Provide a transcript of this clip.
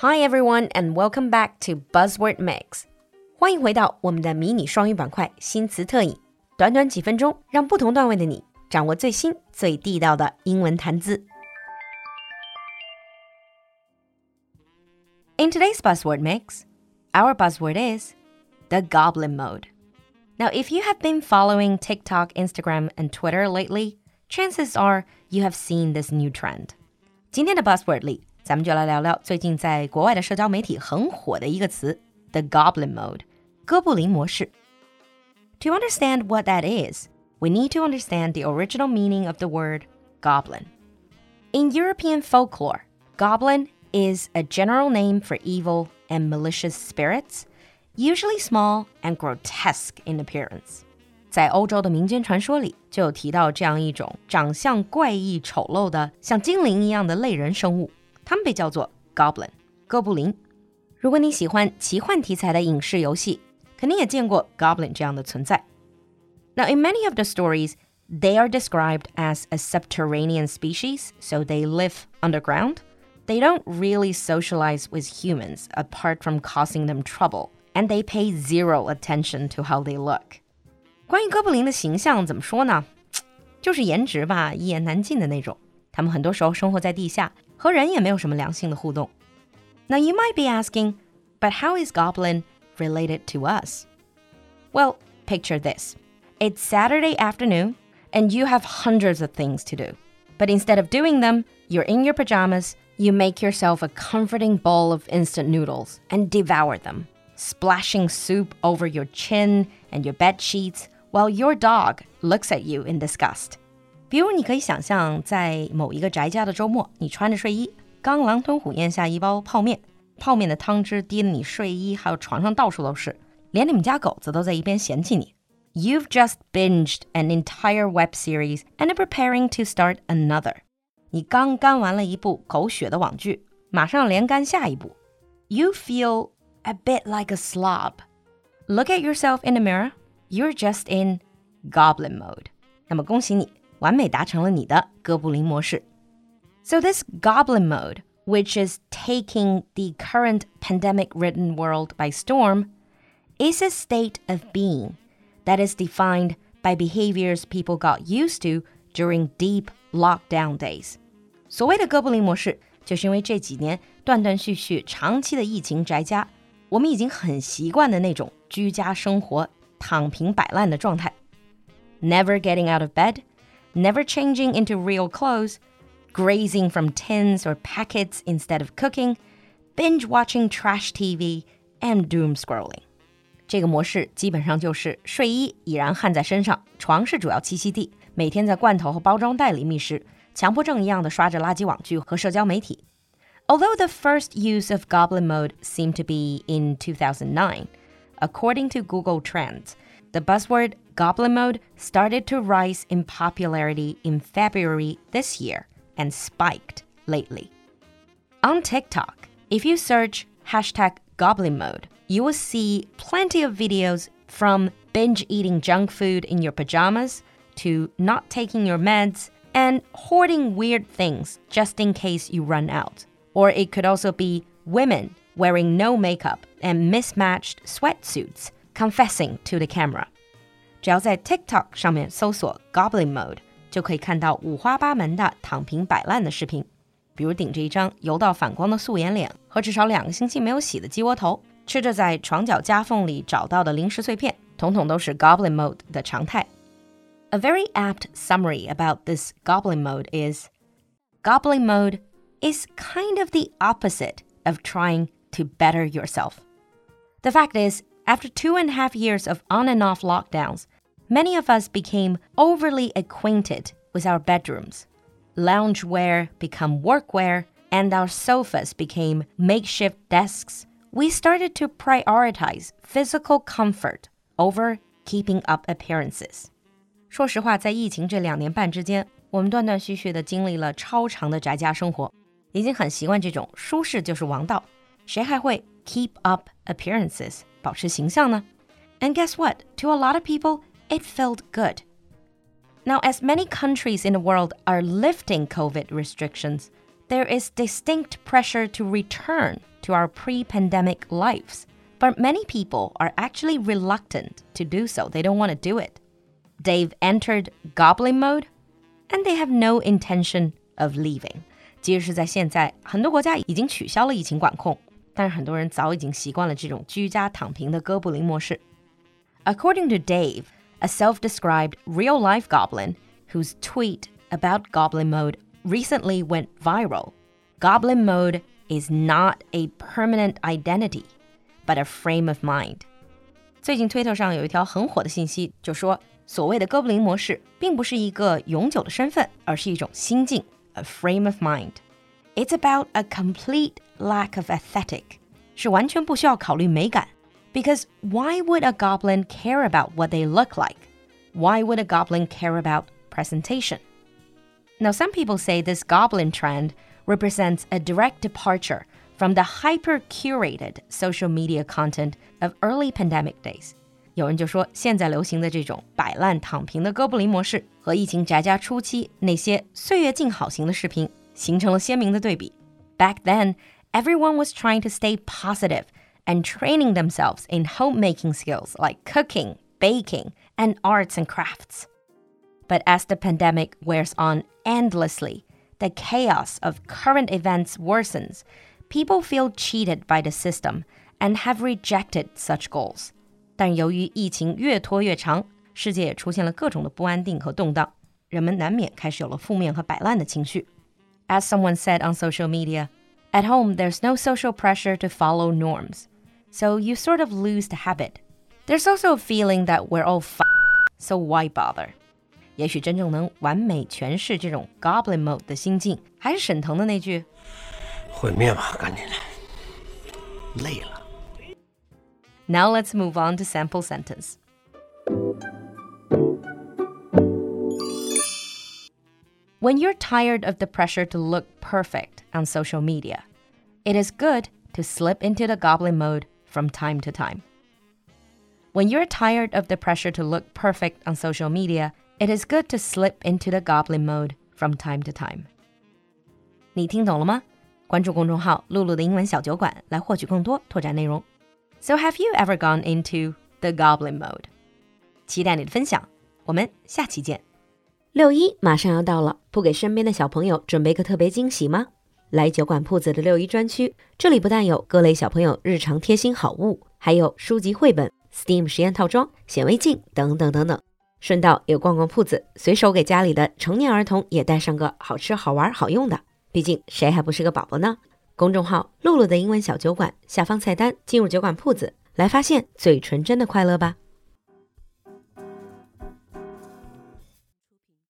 Hi everyone, and welcome back to Buzzword Mix. 欢迎回到我们的迷你双语板块新词特饮，短短几分钟，让不同段位的你掌握最新最地道的英文谈资。In today's Buzzword Mix, our buzzword is the Goblin Mode. Now, if you have been following TikTok, Instagram, and Twitter lately, chances are you have seen this new trend. 今天的 Buzzword 里 咱们就来聊聊最近在国外的社交媒体很火的一个词，the Goblin Mode，哥布林模式。To understand what that is, we need to understand the original meaning of the word goblin. In European folklore, goblin is a general name for evil and malicious spirits, usually small and grotesque in appearance. 在欧洲的民间传说里，就有提到这样一种长相怪异、丑陋的，像精灵一样的类人生物。 他们被叫做 goblin 哥布林。如果你喜欢奇幻题材的影视游戏，肯定也见过 goblin 这样的存在。Now, in many of the stories, they are described as a subterranean species, so they live underground. They don't really socialize with humans apart from causing them trouble, and they pay zero attention to how they look. 关于哥布林的形象怎么说呢？就是颜值吧，一言难尽的那种。他们很多时候生活在地下， 和人也没有什么良性的互动。Now you might be asking, but how is Goblin related to us? Well, picture this. It's Saturday afternoon and you have hundreds of things to do. But instead of doing them, you're in your pajamas, you make yourself a comforting bowl of instant noodles and devour them, splashing soup over your chin and your bed sheets while your dog looks at you in disgust. 比如，你可以想象，在某一个宅家的周末，你穿着睡衣，刚狼吞虎咽下一包泡面，泡面的汤汁滴得你睡衣还有床上到处都是，连你们家狗子都在一边嫌弃你。You've just binged an entire web series and are preparing to start another。你刚干完了一部狗血的网剧，马上连干下一部。You feel a bit like a slob. Look at yourself in the mirror. You're just in goblin mode. 那么恭喜你。 完美达成了你的哥布林模式。So this goblin mode, which is taking the current pandemic-ridden world by storm, is a state of being that is defined by behaviors people got used to during deep lockdown days. 所谓的哥布林模式，就是因为这几年断断续续、长期的疫情宅家，我们已经很习惯的那种居家生活、躺平摆烂的状态。Never getting out of bed never changing into real clothes, grazing from tins or packets instead of cooking, binge watching trash TV, and doom scrolling. 这个模式基本上就是睡衣已然焊在身上，床是主要栖息地，每天在罐头和包装袋里觅食，强迫症一样的刷着垃圾网剧和社交媒体。Although the first use of Goblin Mode seemed to be in 2009, according to Google Trends, the buzzword Goblin Mode started to rise in popularity in February this year and spiked lately. On TikTok, if you search hashtag Goblin Mode, you will see plenty of videos from binge eating junk food in your pajamas to not taking your meds and hoarding weird things just in case you run out. Or it could also be women wearing no makeup and mismatched sweatsuits confessing to the camera. 只要在 TikTok 上面搜索 Goblin Mode，就可以看到五花八门的躺平摆烂的视频，比如顶着一张油到反光的素颜脸和至少两个星期没有洗的鸡窝头，吃着在床角夹缝里找到的零食碎片，统统都是 Goblin Mode 的常态。A very apt summary about this Goblin Mode is Goblin Mode is kind of the opposite of trying to better yourself. The fact is, after two and a half years of on and off lockdowns, many of us became overly acquainted with our bedrooms. Loungewear became workwear, and our sofas became makeshift desks. We started to prioritize physical comfort over keeping up appearances. 说实话，在疫情这两年半之间，我们断断续续的经历了超长的宅家生活，已经很习惯这种舒适就是王道。谁还会 keep up appearances？ 保持形象呢？And guess what? To a lot of people, it felt good. Now, as many countries in the world are lifting COVID restrictions, there is distinct pressure to return to our pre pandemic lives. But many people are actually reluctant to do so. They don't want to do it. They've entered goblin mode and they have no intention of leaving. 即使是在现在，很多国家已经取消了疫情管控， 但是很多人早已经习惯了这种居家躺平的哥布林模式。According to Dave, a self-described real-life goblin whose tweet about goblin mode recently went viral, goblin mode is not a permanent identity, but a frame of mind. 最近推特上有一条很火的信息，就说所谓的哥布林模式并不是一个永久的身份，而是一种心境。a frame of mind. It's about a complete lack of aesthetic. 是完全不需要考虑美感. Because why would a goblin care about what they look like? Why would a goblin care about presentation? Now, some people say this goblin trend represents a direct departure from the hyper curated social media content of early pandemic days. 有人就说，现在流行的这种摆烂躺平的哥布林模式，和疫情宅家初期那些岁月静好型的视频 形成了鲜明的对比。Back then, everyone was trying to stay positive and training themselves in homemaking skills like cooking, baking, and arts and crafts. But as the pandemic wears on endlessly, the chaos of current events worsens. People feel cheated by the system and have rejected such goals. 但由于疫情越拖越长，世界也出现了各种的不安定和动荡，人们难免开始有了负面和摆烂的情绪。 As someone said on social media, at home there's no social pressure to follow norms, so you sort of lose the habit. There's also a feeling that we're all f so why bother? 也许真正能完美诠释这种 goblin mode 的心境，还是沈腾的那句：“毁灭吧，赶紧的，累了。” Now let's move on to sample sentence. When you're tired of the pressure to look perfect on social media, it is good to slip into the goblin mode from time to time. When you're tired of the pressure to look perfect on social media, it is good to slip into the goblin mode from time to time. 你听懂了吗？关注公众号“露露的英文小酒馆”来获取更多拓展内容。so have you ever gone into the goblin mode？期待你的分享，我们下期见。 六一马上要到了，不给身边的小朋友准备个特别惊喜吗？来酒馆铺子的六一专区，这里不但有各类小朋友日常贴心好物，还有书籍、绘本、Steam 实验套装、显微镜等等等等。顺道也逛逛铺子，随手给家里的成年儿童也带上个好吃、好玩、好用的。毕竟谁还不是个宝宝呢？公众号“露露的英文小酒馆”下方菜单，进入酒馆铺子，来发现最纯真的快乐吧。